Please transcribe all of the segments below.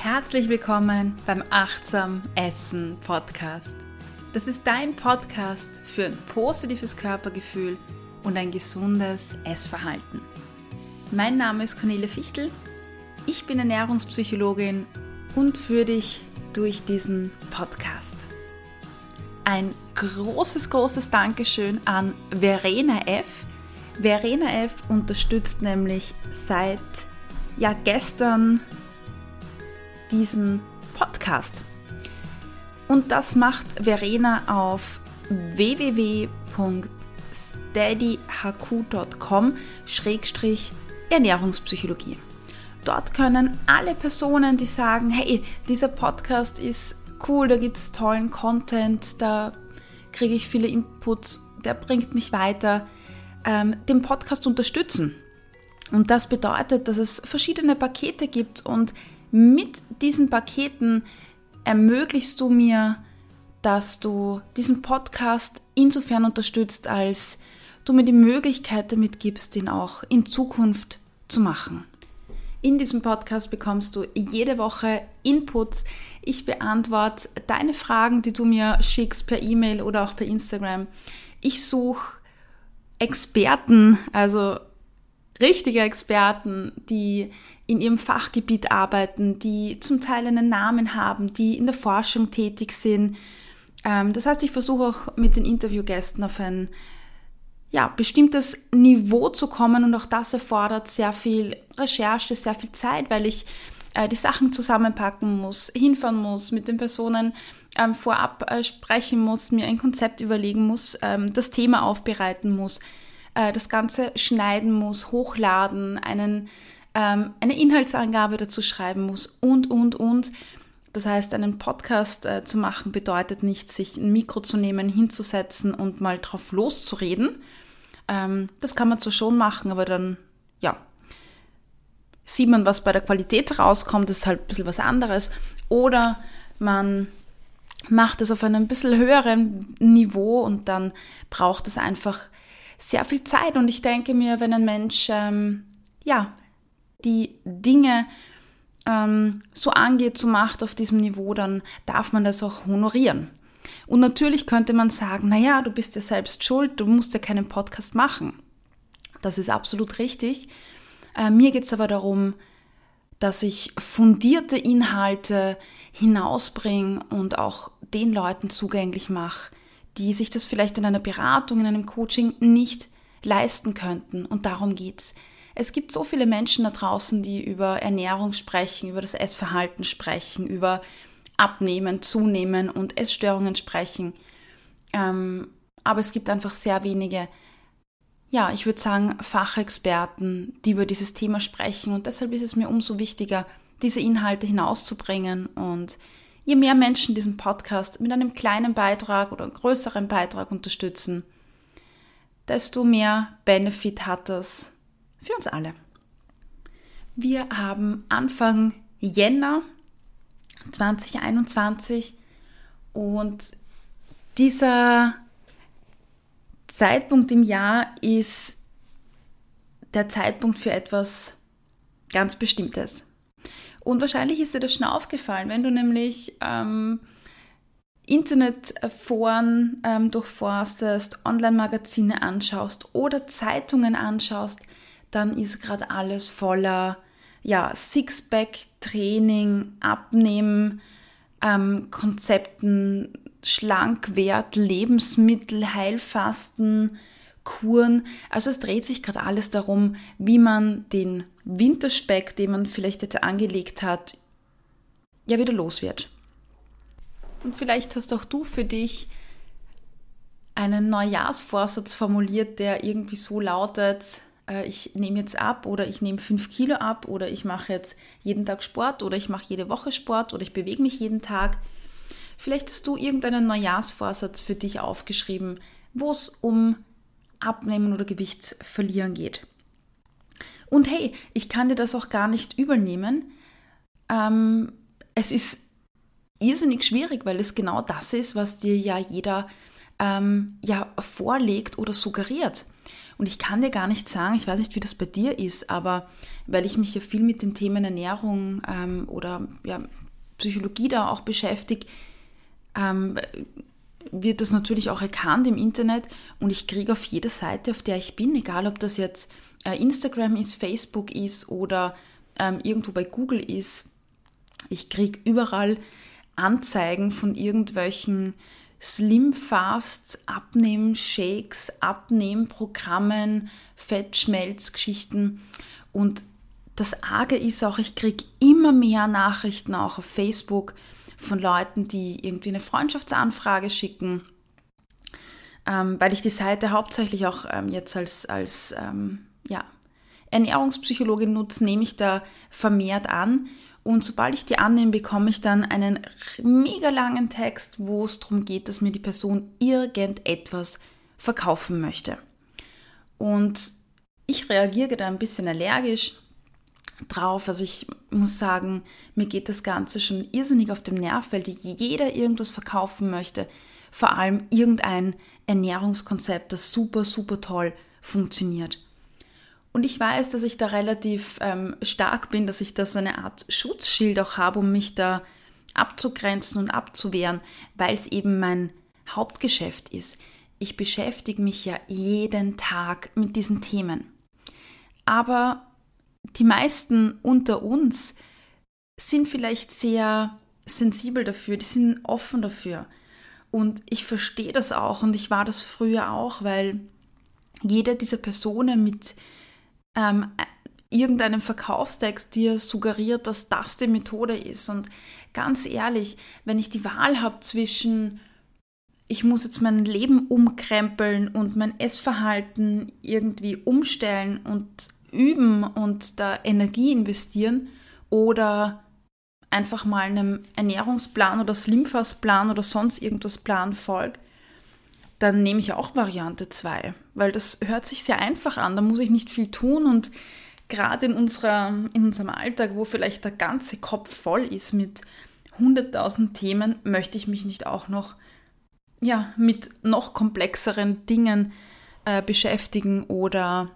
Herzlich willkommen beim Achtsam Essen Podcast. Das ist dein Podcast für ein positives Körpergefühl und ein gesundes Essverhalten. Mein Name ist Cornelia Fichtel. Ich bin Ernährungspsychologin und führe dich durch diesen Podcast. Ein großes, großes Dankeschön an Verena F. Verena F. unterstützt nämlich seit ja gestern diesen Podcast. Und das macht Verena auf www.steadyhq.com-ernährungspsychologie. Dort können alle Personen, die sagen, hey, dieser Podcast ist cool, da gibt es tollen Content, da kriege ich viele Inputs, der bringt mich weiter, ähm, den Podcast unterstützen. Und das bedeutet, dass es verschiedene Pakete gibt und mit diesen Paketen ermöglichst du mir, dass du diesen Podcast insofern unterstützt, als du mir die Möglichkeit damit gibst, ihn auch in Zukunft zu machen. In diesem Podcast bekommst du jede Woche Inputs. Ich beantworte deine Fragen, die du mir schickst per E-Mail oder auch per Instagram. Ich suche Experten, also richtige Experten, die in ihrem Fachgebiet arbeiten, die zum Teil einen Namen haben, die in der Forschung tätig sind. Ähm, das heißt, ich versuche auch mit den Interviewgästen auf ein ja, bestimmtes Niveau zu kommen und auch das erfordert sehr viel Recherche, sehr viel Zeit, weil ich äh, die Sachen zusammenpacken muss, hinfahren muss, mit den Personen ähm, vorab äh, sprechen muss, mir ein Konzept überlegen muss, ähm, das Thema aufbereiten muss, äh, das Ganze schneiden muss, hochladen, einen ähm, eine Inhaltsangabe dazu schreiben muss und, und, und. Das heißt, einen Podcast äh, zu machen bedeutet nicht, sich ein Mikro zu nehmen, hinzusetzen und mal drauf loszureden. Ähm, das kann man zwar schon machen, aber dann, ja, sieht man, was bei der Qualität rauskommt, das ist halt ein bisschen was anderes. Oder man macht es auf einem bisschen höheren Niveau und dann braucht es einfach sehr viel Zeit. Und ich denke mir, wenn ein Mensch ähm, ja, die Dinge ähm, so angeht, so macht auf diesem Niveau, dann darf man das auch honorieren. Und natürlich könnte man sagen, naja, du bist ja selbst schuld, du musst ja keinen Podcast machen. Das ist absolut richtig. Äh, mir geht es aber darum, dass ich fundierte Inhalte hinausbringe und auch den Leuten zugänglich mache, die sich das vielleicht in einer Beratung, in einem Coaching nicht leisten könnten. Und darum geht's. Es gibt so viele Menschen da draußen, die über Ernährung sprechen, über das Essverhalten sprechen, über Abnehmen, Zunehmen und Essstörungen sprechen. Ähm, aber es gibt einfach sehr wenige, ja, ich würde sagen, Fachexperten, die über dieses Thema sprechen. Und deshalb ist es mir umso wichtiger, diese Inhalte hinauszubringen. Und je mehr Menschen diesen Podcast mit einem kleinen Beitrag oder einem größeren Beitrag unterstützen, desto mehr Benefit hat das für uns alle. Wir haben Anfang Jänner 2021 und dieser Zeitpunkt im Jahr ist der Zeitpunkt für etwas ganz Bestimmtes. Und wahrscheinlich ist dir das schon aufgefallen, wenn du nämlich ähm, Internetforen ähm, durchforstest, Online-Magazine anschaust oder Zeitungen anschaust, dann ist gerade alles voller ja, Sixpack-Training, Abnehmen, ähm, Konzepten, Schlankwert, Lebensmittel, Heilfasten, Kuren. Also es dreht sich gerade alles darum, wie man den Winterspeck, den man vielleicht jetzt angelegt hat, ja wieder los wird. Und vielleicht hast auch du für dich einen Neujahrsvorsatz formuliert, der irgendwie so lautet, ich nehme jetzt ab oder ich nehme fünf Kilo ab oder ich mache jetzt jeden Tag Sport oder ich mache jede Woche Sport oder ich bewege mich jeden Tag. Vielleicht hast du irgendeinen Neujahrsvorsatz für dich aufgeschrieben, wo es um Abnehmen oder Gewicht verlieren geht. Und hey, ich kann dir das auch gar nicht übernehmen. Ähm, es ist irrsinnig schwierig, weil es genau das ist, was dir ja jeder ähm, ja vorlegt oder suggeriert. Und ich kann dir gar nicht sagen, ich weiß nicht, wie das bei dir ist, aber weil ich mich ja viel mit den Themen Ernährung ähm, oder ja, Psychologie da auch beschäftige, ähm, wird das natürlich auch erkannt im Internet. Und ich kriege auf jeder Seite, auf der ich bin, egal ob das jetzt äh, Instagram ist, Facebook ist oder ähm, irgendwo bei Google ist, ich kriege überall Anzeigen von irgendwelchen Slim Fast Abnehmen Shakes, Abnehmprogrammen, Fettschmelzgeschichten und das Arge ist auch, ich kriege immer mehr Nachrichten auch auf Facebook von Leuten, die irgendwie eine Freundschaftsanfrage schicken, ähm, weil ich die Seite hauptsächlich auch ähm, jetzt als, als ähm, ja, Ernährungspsychologin nutze, nehme ich da vermehrt an. Und sobald ich die annehme, bekomme ich dann einen mega langen Text, wo es darum geht, dass mir die Person irgendetwas verkaufen möchte. Und ich reagiere da ein bisschen allergisch drauf. Also ich muss sagen, mir geht das Ganze schon irrsinnig auf den Nerv, weil jeder irgendwas verkaufen möchte. Vor allem irgendein Ernährungskonzept, das super, super toll funktioniert. Und ich weiß, dass ich da relativ ähm, stark bin, dass ich da so eine Art Schutzschild auch habe, um mich da abzugrenzen und abzuwehren, weil es eben mein Hauptgeschäft ist. Ich beschäftige mich ja jeden Tag mit diesen Themen. Aber die meisten unter uns sind vielleicht sehr sensibel dafür, die sind offen dafür. Und ich verstehe das auch und ich war das früher auch, weil jede dieser Personen mit ähm, irgendeinem Verkaufstext dir suggeriert, dass das die Methode ist. Und ganz ehrlich, wenn ich die Wahl habe zwischen, ich muss jetzt mein Leben umkrempeln und mein Essverhalten irgendwie umstellen und üben und da Energie investieren oder einfach mal einem Ernährungsplan oder Slimfast-Plan oder sonst irgendwas Plan folgt, dann nehme ich auch Variante 2, weil das hört sich sehr einfach an, da muss ich nicht viel tun und gerade in, unserer, in unserem Alltag, wo vielleicht der ganze Kopf voll ist mit 100.000 Themen, möchte ich mich nicht auch noch ja, mit noch komplexeren Dingen äh, beschäftigen oder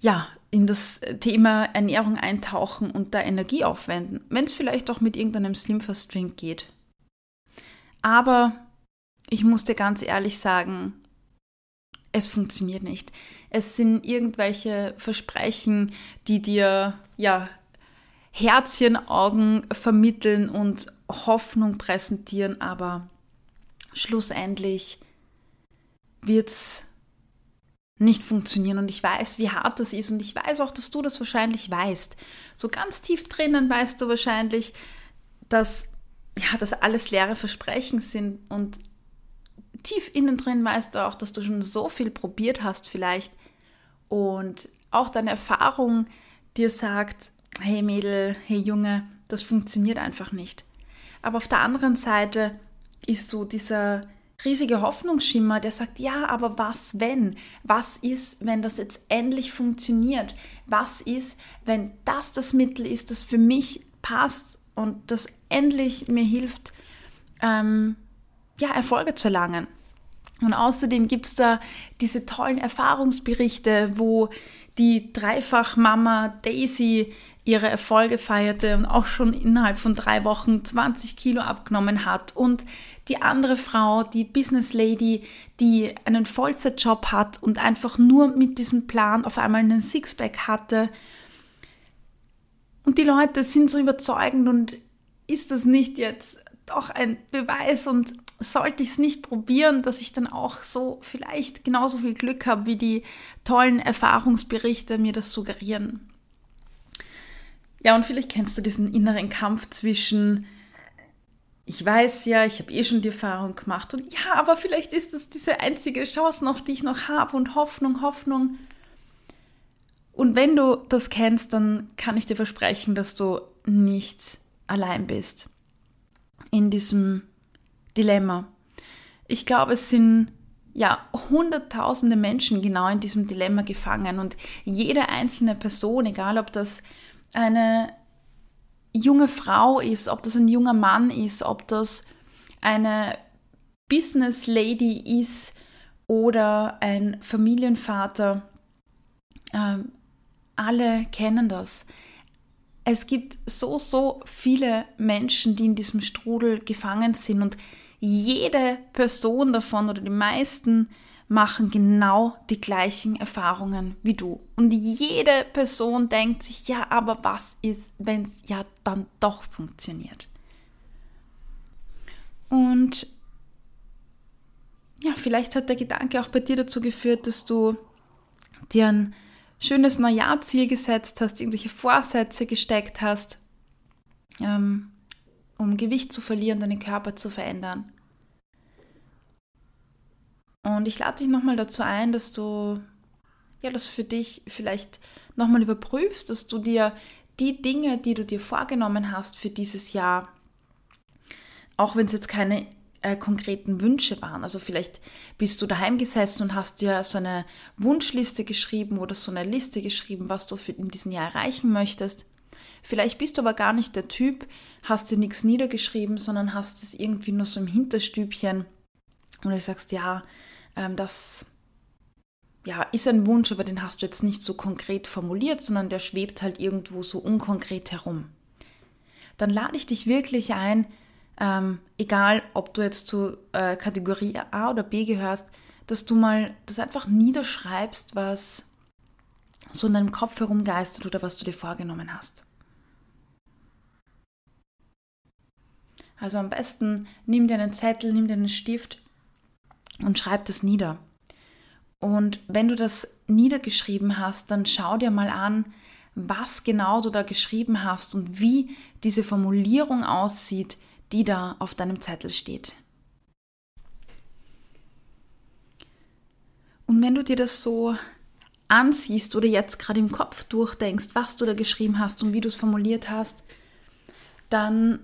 ja, in das Thema Ernährung eintauchen und da Energie aufwenden, wenn es vielleicht auch mit irgendeinem Slimfast Drink geht. Aber ich muss dir ganz ehrlich sagen, es funktioniert nicht. Es sind irgendwelche Versprechen, die dir ja Herzchenaugen vermitteln und Hoffnung präsentieren, aber schlussendlich wird es nicht funktionieren. Und ich weiß, wie hart das ist. Und ich weiß auch, dass du das wahrscheinlich weißt. So ganz tief drinnen weißt du wahrscheinlich, dass ja, das alles leere Versprechen sind. Und tief innen drin weißt du auch, dass du schon so viel probiert hast vielleicht. Und auch deine Erfahrung dir sagt, hey Mädel, hey Junge, das funktioniert einfach nicht. Aber auf der anderen Seite ist so dieser riesige Hoffnungsschimmer, der sagt, ja, aber was wenn? Was ist, wenn das jetzt endlich funktioniert? Was ist, wenn das das Mittel ist, das für mich passt und das endlich mir hilft, ähm, ja, Erfolge zu erlangen? Und außerdem gibt es da diese tollen Erfahrungsberichte, wo die Dreifachmama Daisy ihre Erfolge feierte und auch schon innerhalb von drei Wochen 20 Kilo abgenommen hat. Und die andere Frau, die Business Lady, die einen Vollzeitjob hat und einfach nur mit diesem Plan auf einmal einen Sixpack hatte. Und die Leute sind so überzeugend und ist das nicht jetzt doch ein Beweis und sollte ich es nicht probieren, dass ich dann auch so vielleicht genauso viel Glück habe, wie die tollen Erfahrungsberichte mir das suggerieren. Ja, und vielleicht kennst du diesen inneren Kampf zwischen, ich weiß ja, ich habe eh schon die Erfahrung gemacht und ja, aber vielleicht ist das diese einzige Chance noch, die ich noch habe und Hoffnung, Hoffnung. Und wenn du das kennst, dann kann ich dir versprechen, dass du nicht allein bist in diesem Dilemma. Ich glaube, es sind ja hunderttausende Menschen genau in diesem Dilemma gefangen und jede einzelne Person, egal ob das eine junge Frau ist, ob das ein junger Mann ist, ob das eine Business Lady ist oder ein Familienvater. Ähm, alle kennen das. Es gibt so, so viele Menschen, die in diesem Strudel gefangen sind und jede Person davon oder die meisten machen genau die gleichen Erfahrungen wie du. Und jede Person denkt sich, ja, aber was ist, wenn es ja dann doch funktioniert? Und ja, vielleicht hat der Gedanke auch bei dir dazu geführt, dass du dir ein schönes Neujahrziel gesetzt hast, irgendwelche Vorsätze gesteckt hast, ähm, um Gewicht zu verlieren, deinen Körper zu verändern. Und ich lade dich nochmal dazu ein, dass du ja, das für dich vielleicht nochmal überprüfst, dass du dir die Dinge, die du dir vorgenommen hast für dieses Jahr, auch wenn es jetzt keine äh, konkreten Wünsche waren. Also vielleicht bist du daheim gesessen und hast dir so eine Wunschliste geschrieben oder so eine Liste geschrieben, was du in diesem Jahr erreichen möchtest. Vielleicht bist du aber gar nicht der Typ, hast dir nichts niedergeschrieben, sondern hast es irgendwie nur so im Hinterstübchen und du sagst, ja, ähm, das ja, ist ein Wunsch, aber den hast du jetzt nicht so konkret formuliert, sondern der schwebt halt irgendwo so unkonkret herum. Dann lade ich dich wirklich ein, ähm, egal ob du jetzt zu äh, Kategorie A oder B gehörst, dass du mal das einfach niederschreibst, was so in deinem Kopf herumgeistert oder was du dir vorgenommen hast. Also am besten nimm dir einen Zettel, nimm dir einen Stift und schreib das nieder. Und wenn du das niedergeschrieben hast, dann schau dir mal an, was genau du da geschrieben hast und wie diese Formulierung aussieht, die da auf deinem Zettel steht. Und wenn du dir das so ansiehst oder jetzt gerade im Kopf durchdenkst, was du da geschrieben hast und wie du es formuliert hast, dann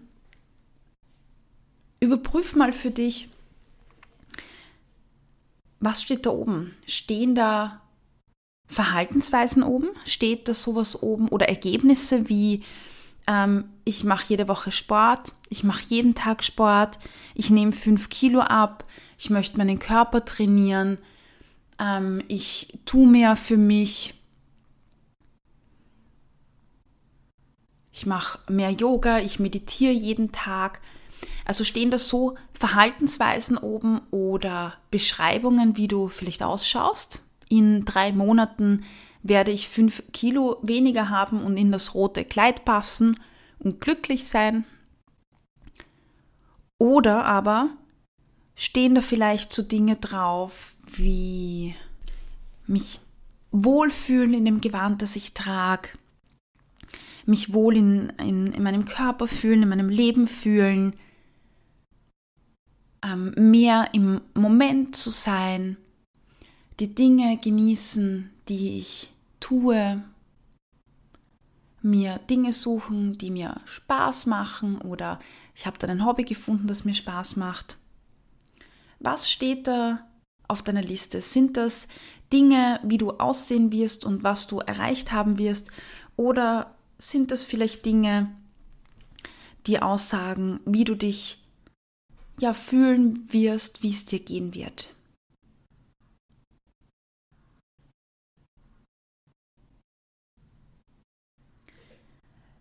überprüf mal für dich, was steht da oben? Stehen da Verhaltensweisen oben? Steht da sowas oben oder Ergebnisse wie ähm, ich mache jede Woche Sport, ich mache jeden Tag Sport, ich nehme fünf Kilo ab, ich möchte meinen Körper trainieren, ähm, ich tue mehr für mich, ich mache mehr Yoga, ich meditiere jeden Tag. Also stehen da so Verhaltensweisen oben oder Beschreibungen, wie du vielleicht ausschaust. In drei Monaten werde ich fünf Kilo weniger haben und in das rote Kleid passen und glücklich sein. Oder aber stehen da vielleicht so Dinge drauf wie mich wohlfühlen in dem Gewand, das ich trage, mich wohl in, in, in meinem Körper fühlen, in meinem Leben fühlen, ähm, mehr im Moment zu sein, die Dinge genießen, die ich tue, mir Dinge suchen, die mir Spaß machen oder ich habe dann ein Hobby gefunden, das mir Spaß macht. Was steht da auf deiner Liste? Sind das Dinge, wie du aussehen wirst und was du erreicht haben wirst? Oder sind das vielleicht Dinge, die aussagen, wie du dich ja fühlen wirst, wie es dir gehen wird?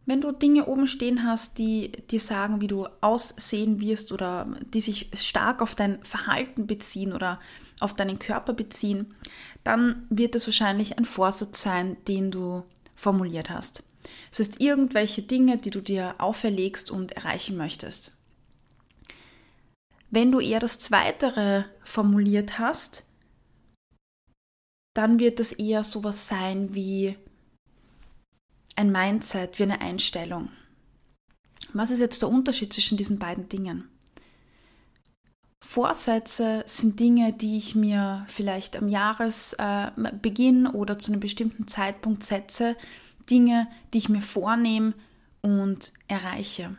Wenn du Dinge oben stehen hast, die dir sagen, wie du aussehen wirst oder die sich stark auf dein Verhalten beziehen oder auf deinen Körper beziehen, dann wird es wahrscheinlich ein Vorsatz sein, den du formuliert hast. Das heißt, irgendwelche Dinge, die du dir auferlegst und erreichen möchtest. Wenn du eher das Zweitere formuliert hast, dann wird das eher sowas sein wie ein Mindset, wie eine Einstellung. Was ist jetzt der Unterschied zwischen diesen beiden Dingen? Vorsätze sind Dinge, die ich mir vielleicht am Jahresbeginn äh, oder zu einem bestimmten Zeitpunkt setze, Dinge, die ich mir vornehme und erreiche.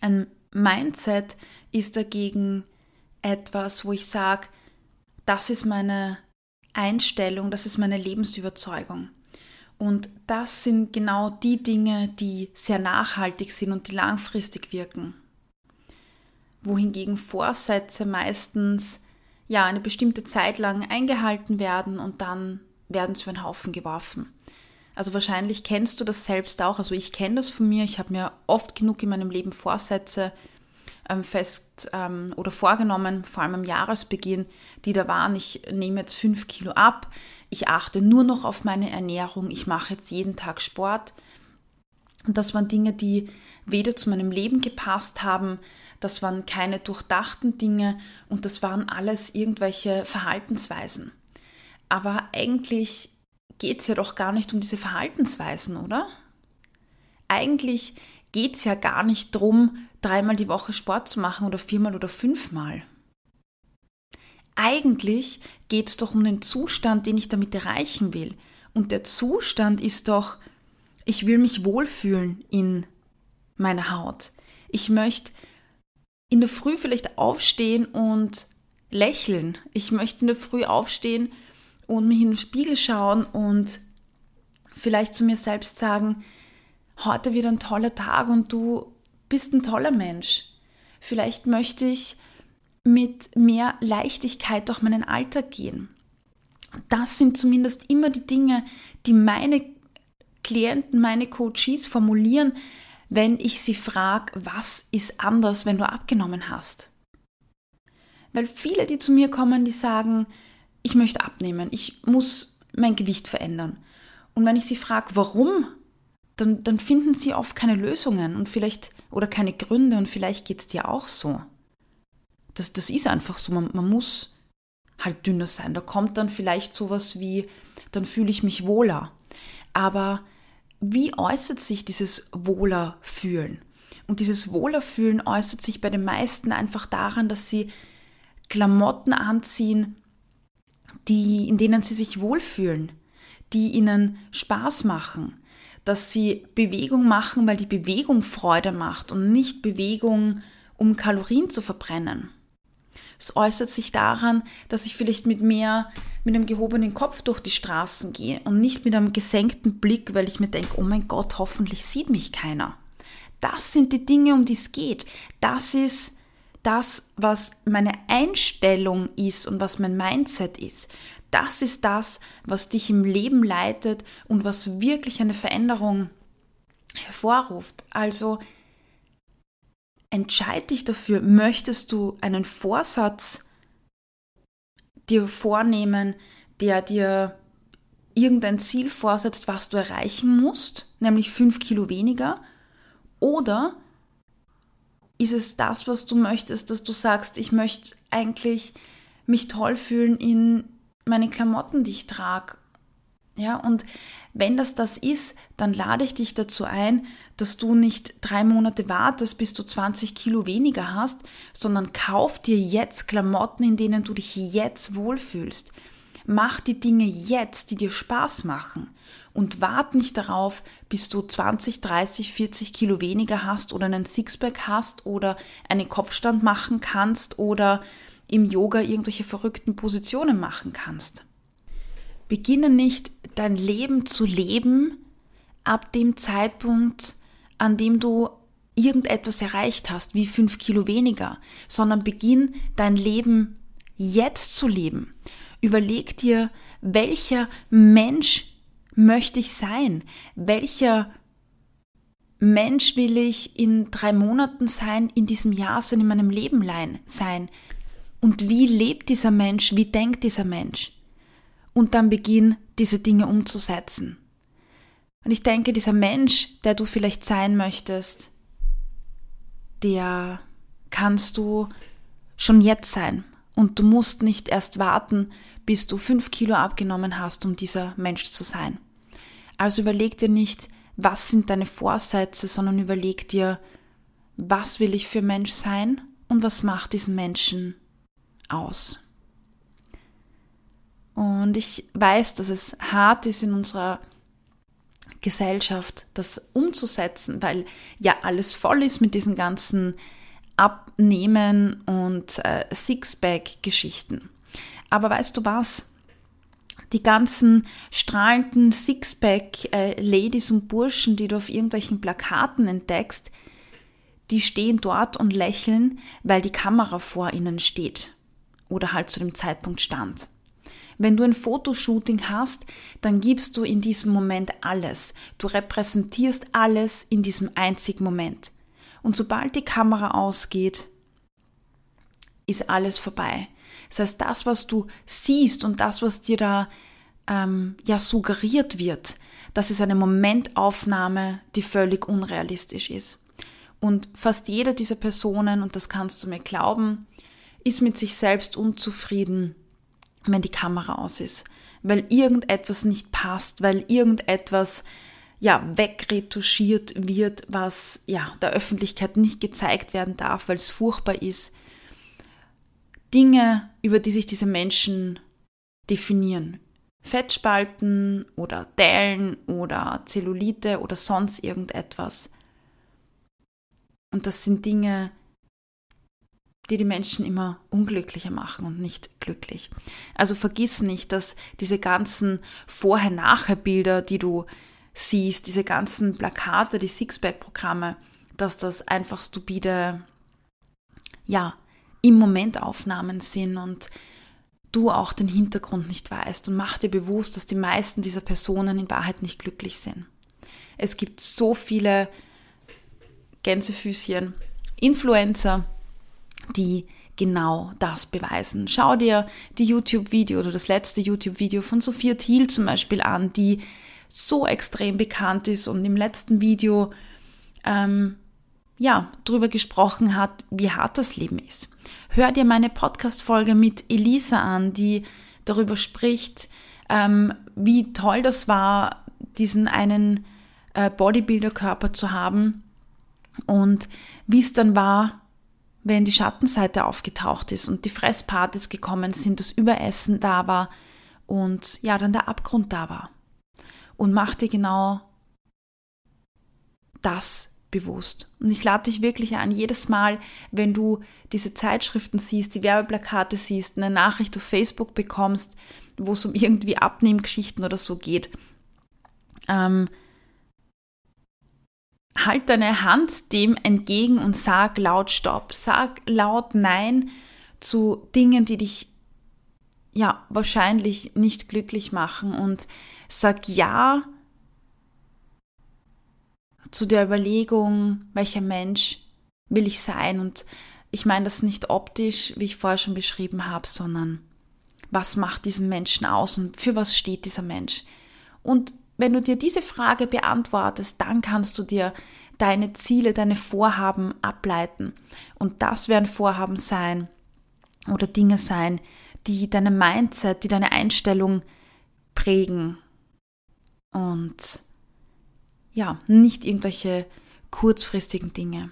Ein Mindset ist dagegen etwas, wo ich sage, das ist meine Einstellung, das ist meine Lebensüberzeugung. Und das sind genau die Dinge, die sehr nachhaltig sind und die langfristig wirken. Wohingegen Vorsätze meistens ja eine bestimmte Zeit lang eingehalten werden und dann werden sie über den Haufen geworfen. Also wahrscheinlich kennst du das selbst auch. Also ich kenne das von mir. Ich habe mir oft genug in meinem Leben Vorsätze ähm, fest ähm, oder vorgenommen, vor allem am Jahresbeginn, die da waren. Ich nehme jetzt fünf Kilo ab. Ich achte nur noch auf meine Ernährung. Ich mache jetzt jeden Tag Sport. Und das waren Dinge, die weder zu meinem Leben gepasst haben, das waren keine durchdachten Dinge und das waren alles irgendwelche Verhaltensweisen. Aber eigentlich geht es ja doch gar nicht um diese Verhaltensweisen, oder? Eigentlich geht es ja gar nicht darum, dreimal die Woche Sport zu machen oder viermal oder fünfmal. Eigentlich geht es doch um den Zustand, den ich damit erreichen will. Und der Zustand ist doch, ich will mich wohlfühlen in meiner Haut. Ich möchte in der Früh vielleicht aufstehen und lächeln. Ich möchte in der Früh aufstehen und mich in den Spiegel schauen und vielleicht zu mir selbst sagen, heute wird ein toller Tag und du bist ein toller Mensch. Vielleicht möchte ich mit mehr Leichtigkeit durch meinen Alltag gehen. Das sind zumindest immer die Dinge, die meine Klienten, meine Coaches formulieren, wenn ich sie frage, was ist anders, wenn du abgenommen hast? Weil viele, die zu mir kommen, die sagen, ich möchte abnehmen, ich muss mein Gewicht verändern. Und wenn ich sie frage, warum, dann, dann finden sie oft keine Lösungen und vielleicht oder keine Gründe und vielleicht geht es dir auch so. Das, das ist einfach so, man, man muss halt dünner sein. Da kommt dann vielleicht sowas wie, dann fühle ich mich wohler. Aber wie äußert sich dieses wohler fühlen? Und dieses wohler fühlen äußert sich bei den meisten einfach daran, dass sie Klamotten anziehen, die, in denen sie sich wohlfühlen, die ihnen Spaß machen, dass sie Bewegung machen, weil die Bewegung Freude macht und nicht Bewegung, um Kalorien zu verbrennen. Es äußert sich daran, dass ich vielleicht mit mehr, mit einem gehobenen Kopf durch die Straßen gehe und nicht mit einem gesenkten Blick, weil ich mir denke, oh mein Gott, hoffentlich sieht mich keiner. Das sind die Dinge, um die es geht. Das ist das, was meine Einstellung ist und was mein Mindset ist. Das ist das, was dich im Leben leitet und was wirklich eine Veränderung hervorruft. Also entscheide dich dafür, möchtest du einen Vorsatz dir vornehmen, der dir irgendein Ziel vorsetzt, was du erreichen musst, nämlich fünf Kilo weniger, oder ist es das, was du möchtest, dass du sagst, ich möchte eigentlich mich toll fühlen in meine Klamotten, die ich trage. Ja, und wenn das das ist, dann lade ich dich dazu ein, dass du nicht drei Monate wartest, bis du 20 Kilo weniger hast, sondern kauf dir jetzt Klamotten, in denen du dich jetzt wohlfühlst. Mach die Dinge jetzt, die dir Spaß machen und wart nicht darauf, bis du 20, 30, 40 Kilo weniger hast oder einen Sixpack hast oder einen Kopfstand machen kannst oder im Yoga irgendwelche verrückten Positionen machen kannst. Beginne nicht dein Leben zu leben ab dem Zeitpunkt, an dem du irgendetwas erreicht hast, wie fünf Kilo weniger, sondern beginn dein Leben jetzt zu leben. Überleg dir, welcher Mensch möchte ich sein? Welcher Mensch will ich in drei Monaten sein, in diesem Jahr sein, in meinem Leben sein? Und wie lebt dieser Mensch? Wie denkt dieser Mensch? Und dann beginn, diese Dinge umzusetzen. Und ich denke, dieser Mensch, der du vielleicht sein möchtest, der kannst du schon jetzt sein. Und du musst nicht erst warten, bis du fünf Kilo abgenommen hast, um dieser Mensch zu sein. Also überleg dir nicht, was sind deine Vorsätze, sondern überleg dir, was will ich für Mensch sein und was macht diesen Menschen aus. Und ich weiß, dass es hart ist in unserer Gesellschaft, das umzusetzen, weil ja alles voll ist mit diesen ganzen Abnehmen und äh, Sixpack-Geschichten. Aber weißt du was? Die ganzen strahlenden Sixpack-Ladies äh, und Burschen, die du auf irgendwelchen Plakaten entdeckst, die stehen dort und lächeln, weil die Kamera vor ihnen steht oder halt zu dem Zeitpunkt stand. Wenn du ein Fotoshooting hast, dann gibst du in diesem Moment alles. Du repräsentierst alles in diesem einzigen Moment. Und sobald die Kamera ausgeht, ist alles vorbei. Das heißt, das, was du siehst und das, was dir da ähm, ja suggeriert wird, das ist eine Momentaufnahme, die völlig unrealistisch ist. Und fast jede dieser Personen, und das kannst du mir glauben, ist mit sich selbst unzufrieden, wenn die Kamera aus ist, weil irgendetwas nicht passt, weil irgendetwas ja wegretuschiert wird, was ja der Öffentlichkeit nicht gezeigt werden darf, weil es furchtbar ist. Dinge, über die sich diese Menschen definieren, Fettspalten oder Dellen oder Zellulite oder sonst irgendetwas. Und das sind Dinge, die die Menschen immer unglücklicher machen und nicht glücklich. Also vergiss nicht, dass diese ganzen Vorher-Nachher-Bilder, die du siehst, diese ganzen Plakate, die Sixpack-Programme, dass das einfach stupide, ja, im Moment Aufnahmen sind und du auch den Hintergrund nicht weißt und mach dir bewusst, dass die meisten dieser Personen in Wahrheit nicht glücklich sind. Es gibt so viele Gänsefüßchen, Influencer, die genau das beweisen. Schau dir die YouTube-Video oder das letzte YouTube-Video von Sophia Thiel zum Beispiel an, die so extrem bekannt ist und im letzten Video ähm, ja, darüber gesprochen hat, wie hart das Leben ist. Hör dir meine Podcast-Folge mit Elisa an, die darüber spricht, ähm, wie toll das war, diesen einen äh, Bodybuilder-Körper zu haben und wie es dann war, wenn die Schattenseite aufgetaucht ist und die Fresspartys gekommen sind, das Überessen da war und ja, dann der Abgrund da war. Und mach dir genau das bewusst. Und ich lade dich wirklich an, jedes Mal, wenn du diese Zeitschriften siehst, die Werbeplakate siehst, eine Nachricht auf Facebook bekommst, wo es um irgendwie Abnehmgeschichten oder so geht, ähm, halt deine Hand dem entgegen und sag laut Stopp, sag laut Nein zu Dingen, die dich ja wahrscheinlich nicht glücklich machen. Und sag Ja zu der Überlegung, welcher Mensch will ich sein? Und ich meine das nicht optisch, wie ich vorher schon beschrieben habe, sondern was macht diesen Menschen aus und für was steht dieser Mensch? Und wenn du dir diese Frage beantwortest, dann kannst du dir deine Ziele, deine Vorhaben ableiten. Und das werden Vorhaben sein oder Dinge sein, die deine Mindset, die deine Einstellung prägen. Und ja, nicht irgendwelche kurzfristigen Dinge.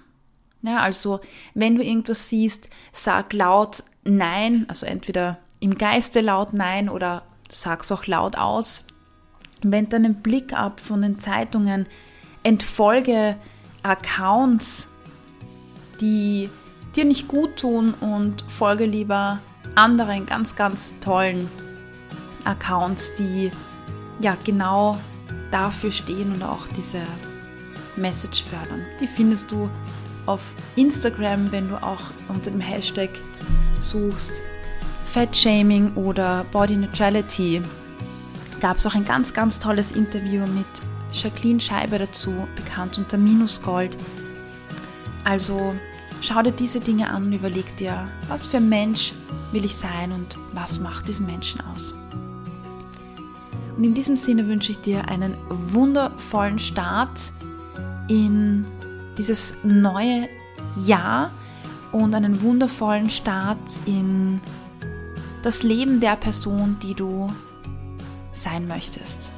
Ja, also wenn du irgendwas siehst, sag laut Nein, also entweder im Geiste laut Nein oder sag es auch laut aus wend deinen Blick ab von den Zeitungen, entfolge Accounts, die dir nicht gut tun und folge lieber anderen ganz, ganz tollen Accounts, die ja genau dafür stehen und auch diese Message fördern. Die findest du auf Instagram, wenn du auch unter dem Hashtag suchst Fat Shaming oder Body Neutrality gab es auch ein ganz, ganz tolles Interview mit Jacqueline Scheibe dazu, bekannt unter Minusgold. Also schau dir diese Dinge an und überleg dir, was für ein Mensch will ich sein und was macht diesen Menschen aus. Und in diesem Sinne wünsche ich dir einen wundervollen Start in dieses neue Jahr und einen wundervollen Start in das Leben der Person, die du sein möchtest.